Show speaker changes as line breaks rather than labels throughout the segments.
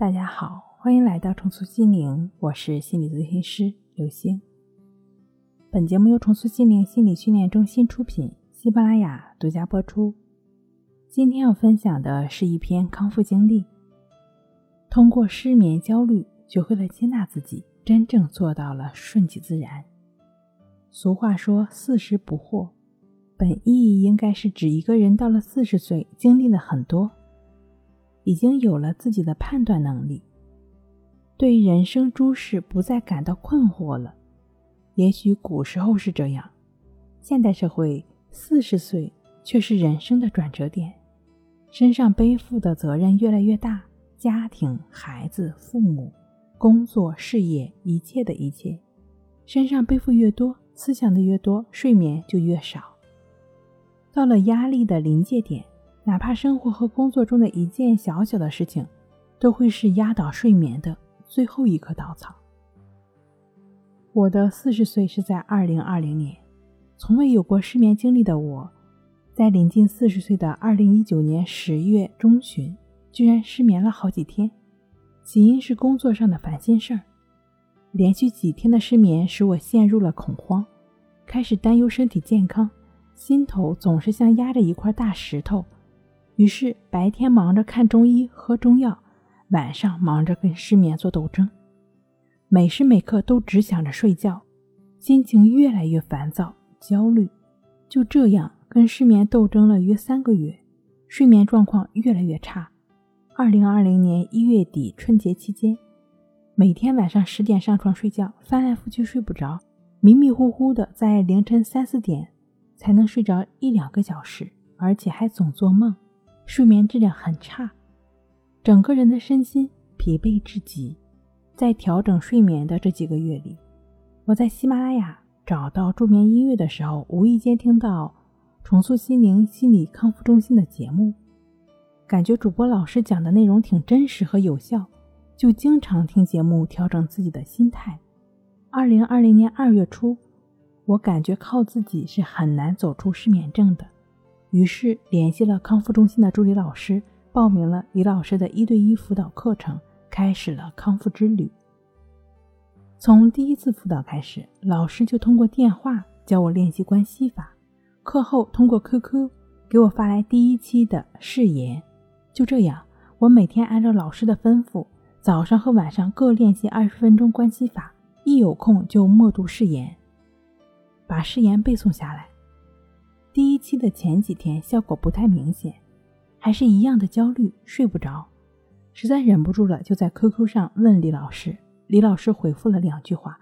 大家好，欢迎来到重塑心灵，我是心理咨询师刘星。本节目由重塑心灵心理训练中心出品，喜马拉雅独家播出。今天要分享的是一篇康复经历，通过失眠焦虑，学会了接纳自己，真正做到了顺其自然。俗话说“四十不惑”，本意应该是指一个人到了四十岁，经历了很多。已经有了自己的判断能力，对人生诸事不再感到困惑了。也许古时候是这样，现代社会四十岁却是人生的转折点，身上背负的责任越来越大，家庭、孩子、父母、工作、事业，一切的一切，身上背负越多，思想的越多，睡眠就越少。到了压力的临界点。哪怕生活和工作中的一件小小的事情，都会是压倒睡眠的最后一棵稻草。我的四十岁是在二零二零年，从未有过失眠经历的我，在临近四十岁的二零一九年十月中旬，居然失眠了好几天。起因是工作上的烦心事儿，连续几天的失眠使我陷入了恐慌，开始担忧身体健康，心头总是像压着一块大石头。于是白天忙着看中医、喝中药，晚上忙着跟失眠做斗争，每时每刻都只想着睡觉，心情越来越烦躁、焦虑。就这样跟失眠斗争了约三个月，睡眠状况越来越差。二零二零年一月底春节期间，每天晚上十点上床睡觉，翻来覆去睡不着，迷迷糊糊的，在凌晨三四点才能睡着一两个小时，而且还总做梦。睡眠质量很差，整个人的身心疲惫至极。在调整睡眠的这几个月里，我在喜马拉雅找到助眠音乐的时候，无意间听到重塑心灵心理康复中心的节目，感觉主播老师讲的内容挺真实和有效，就经常听节目调整自己的心态。二零二零年二月初，我感觉靠自己是很难走出失眠症的。于是联系了康复中心的助理老师，报名了李老师的一对一辅导课程，开始了康复之旅。从第一次辅导开始，老师就通过电话教我练习关系法，课后通过 QQ 给我发来第一期的誓言。就这样，我每天按照老师的吩咐，早上和晚上各练习二十分钟关系法，一有空就默读誓言，把誓言背诵下来。期的前几天效果不太明显，还是一样的焦虑，睡不着，实在忍不住了，就在 QQ 上问李老师。李老师回复了两句话：“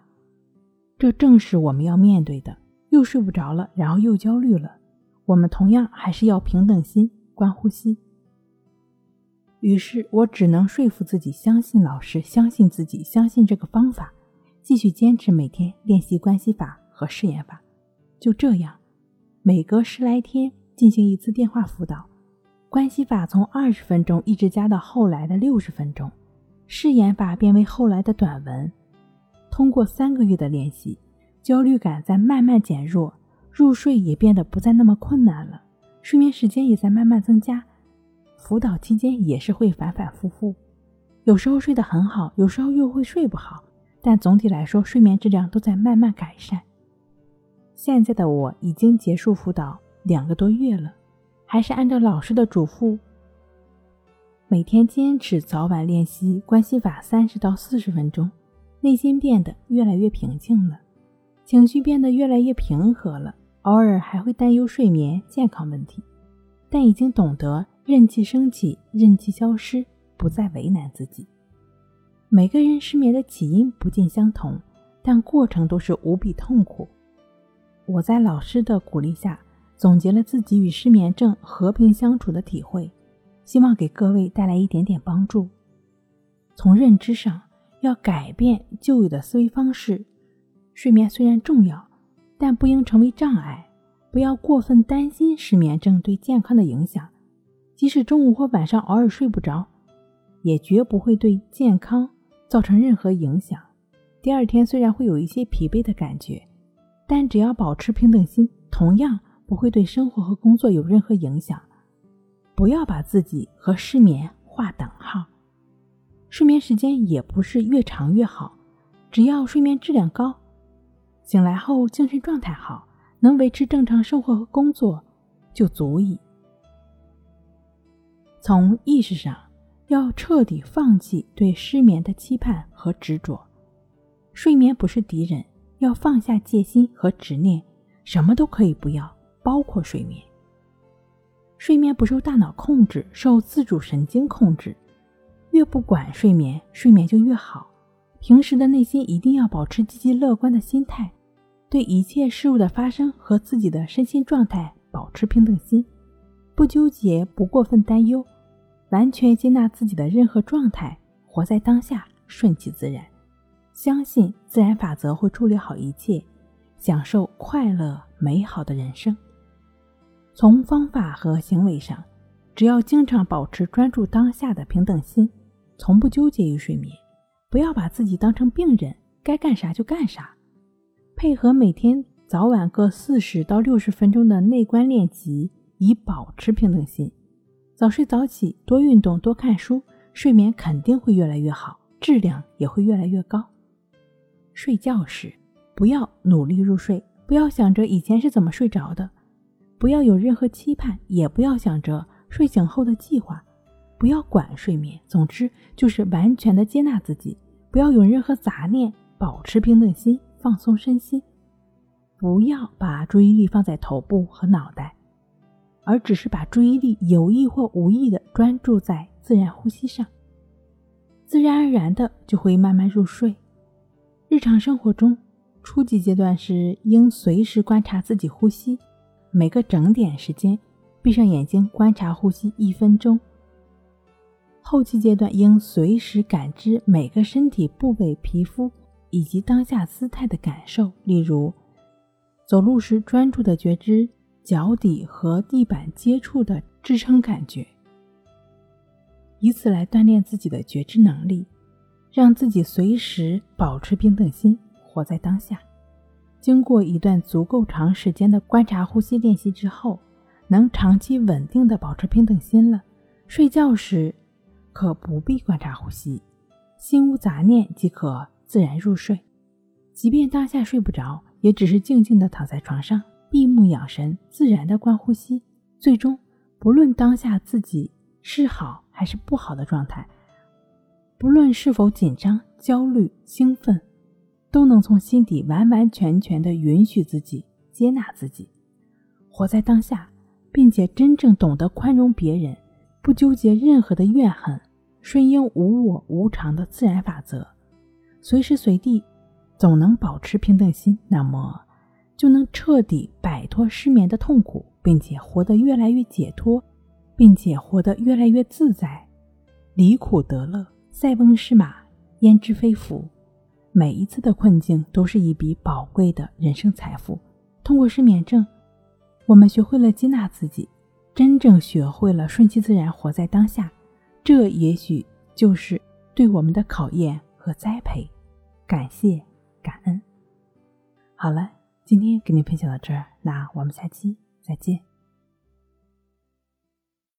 这正是我们要面对的，又睡不着了，然后又焦虑了。我们同样还是要平等心，观呼吸。”于是我只能说服自己，相信老师，相信自己，相信这个方法，继续坚持每天练习关系法和誓言法。就这样。每隔十来天进行一次电话辅导，关系法从二十分钟一直加到后来的六十分钟，誓言法变为后来的短文。通过三个月的练习，焦虑感在慢慢减弱，入睡也变得不再那么困难了，睡眠时间也在慢慢增加。辅导期间也是会反反复复，有时候睡得很好，有时候又会睡不好，但总体来说睡眠质量都在慢慢改善。现在的我已经结束辅导两个多月了，还是按照老师的嘱咐，每天坚持早晚练习关系法三十到四十分钟，内心变得越来越平静了，情绪变得越来越平和了，偶尔还会担忧睡眠健康问题，但已经懂得任其升起，任其消失，不再为难自己。每个人失眠的起因不尽相同，但过程都是无比痛苦。我在老师的鼓励下，总结了自己与失眠症和平相处的体会，希望给各位带来一点点帮助。从认知上要改变旧有的思维方式，睡眠虽然重要，但不应成为障碍。不要过分担心失眠症对健康的影响，即使中午或晚上偶尔睡不着，也绝不会对健康造成任何影响。第二天虽然会有一些疲惫的感觉。但只要保持平等心，同样不会对生活和工作有任何影响。不要把自己和失眠划等号。睡眠时间也不是越长越好，只要睡眠质量高，醒来后精神状态好，能维持正常生活和工作，就足以。从意识上，要彻底放弃对失眠的期盼和执着。睡眠不是敌人，要放下戒心和执念，什么都可以不要，包括睡眠。睡眠不受大脑控制，受自主神经控制。越不管睡眠，睡眠就越好。平时的内心一定要保持积极乐观的心态，对一切事物的发生和自己的身心状态保持平等心，不纠结，不过分担忧，完全接纳自己的任何状态，活在当下，顺其自然。相信自然法则会处理好一切，享受快乐美好的人生。从方法和行为上，只要经常保持专注当下的平等心，从不纠结于睡眠，不要把自己当成病人，该干啥就干啥。配合每天早晚各四十到六十分钟的内观练习，以保持平等心。早睡早起，多运动，多看书，睡眠肯定会越来越好，质量也会越来越高。睡觉时，不要努力入睡，不要想着以前是怎么睡着的，不要有任何期盼，也不要想着睡醒后的计划，不要管睡眠。总之，就是完全的接纳自己，不要有任何杂念，保持平等心，放松身心，不要把注意力放在头部和脑袋，而只是把注意力有意或无意的专注在自然呼吸上，自然而然的就会慢慢入睡。日常生活中，初级阶段是应随时观察自己呼吸，每个整点时间闭上眼睛观察呼吸一分钟。后期阶段应随时感知每个身体部位、皮肤以及当下姿态的感受，例如走路时专注的觉知脚底和地板接触的支撑感觉，以此来锻炼自己的觉知能力。让自己随时保持平等心，活在当下。经过一段足够长时间的观察呼吸练习之后，能长期稳定的保持平等心了。睡觉时可不必观察呼吸，心无杂念即可自然入睡。即便当下睡不着，也只是静静的躺在床上，闭目养神，自然的观呼吸。最终，不论当下自己是好还是不好的状态。不论是否紧张、焦虑、兴奋，都能从心底完完全全的允许自己、接纳自己，活在当下，并且真正懂得宽容别人，不纠结任何的怨恨，顺应无我无常的自然法则，随时随地总能保持平等心，那么就能彻底摆脱失眠的痛苦，并且活得越来越解脱，并且活得越来越自在，离苦得乐。塞翁失马，焉知非福？每一次的困境都是一笔宝贵的人生财富。通过失眠症，我们学会了接纳自己，真正学会了顺其自然，活在当下。这也许就是对我们的考验和栽培。感谢，感恩。好了，今天跟您分享到这儿，那我们下期再见。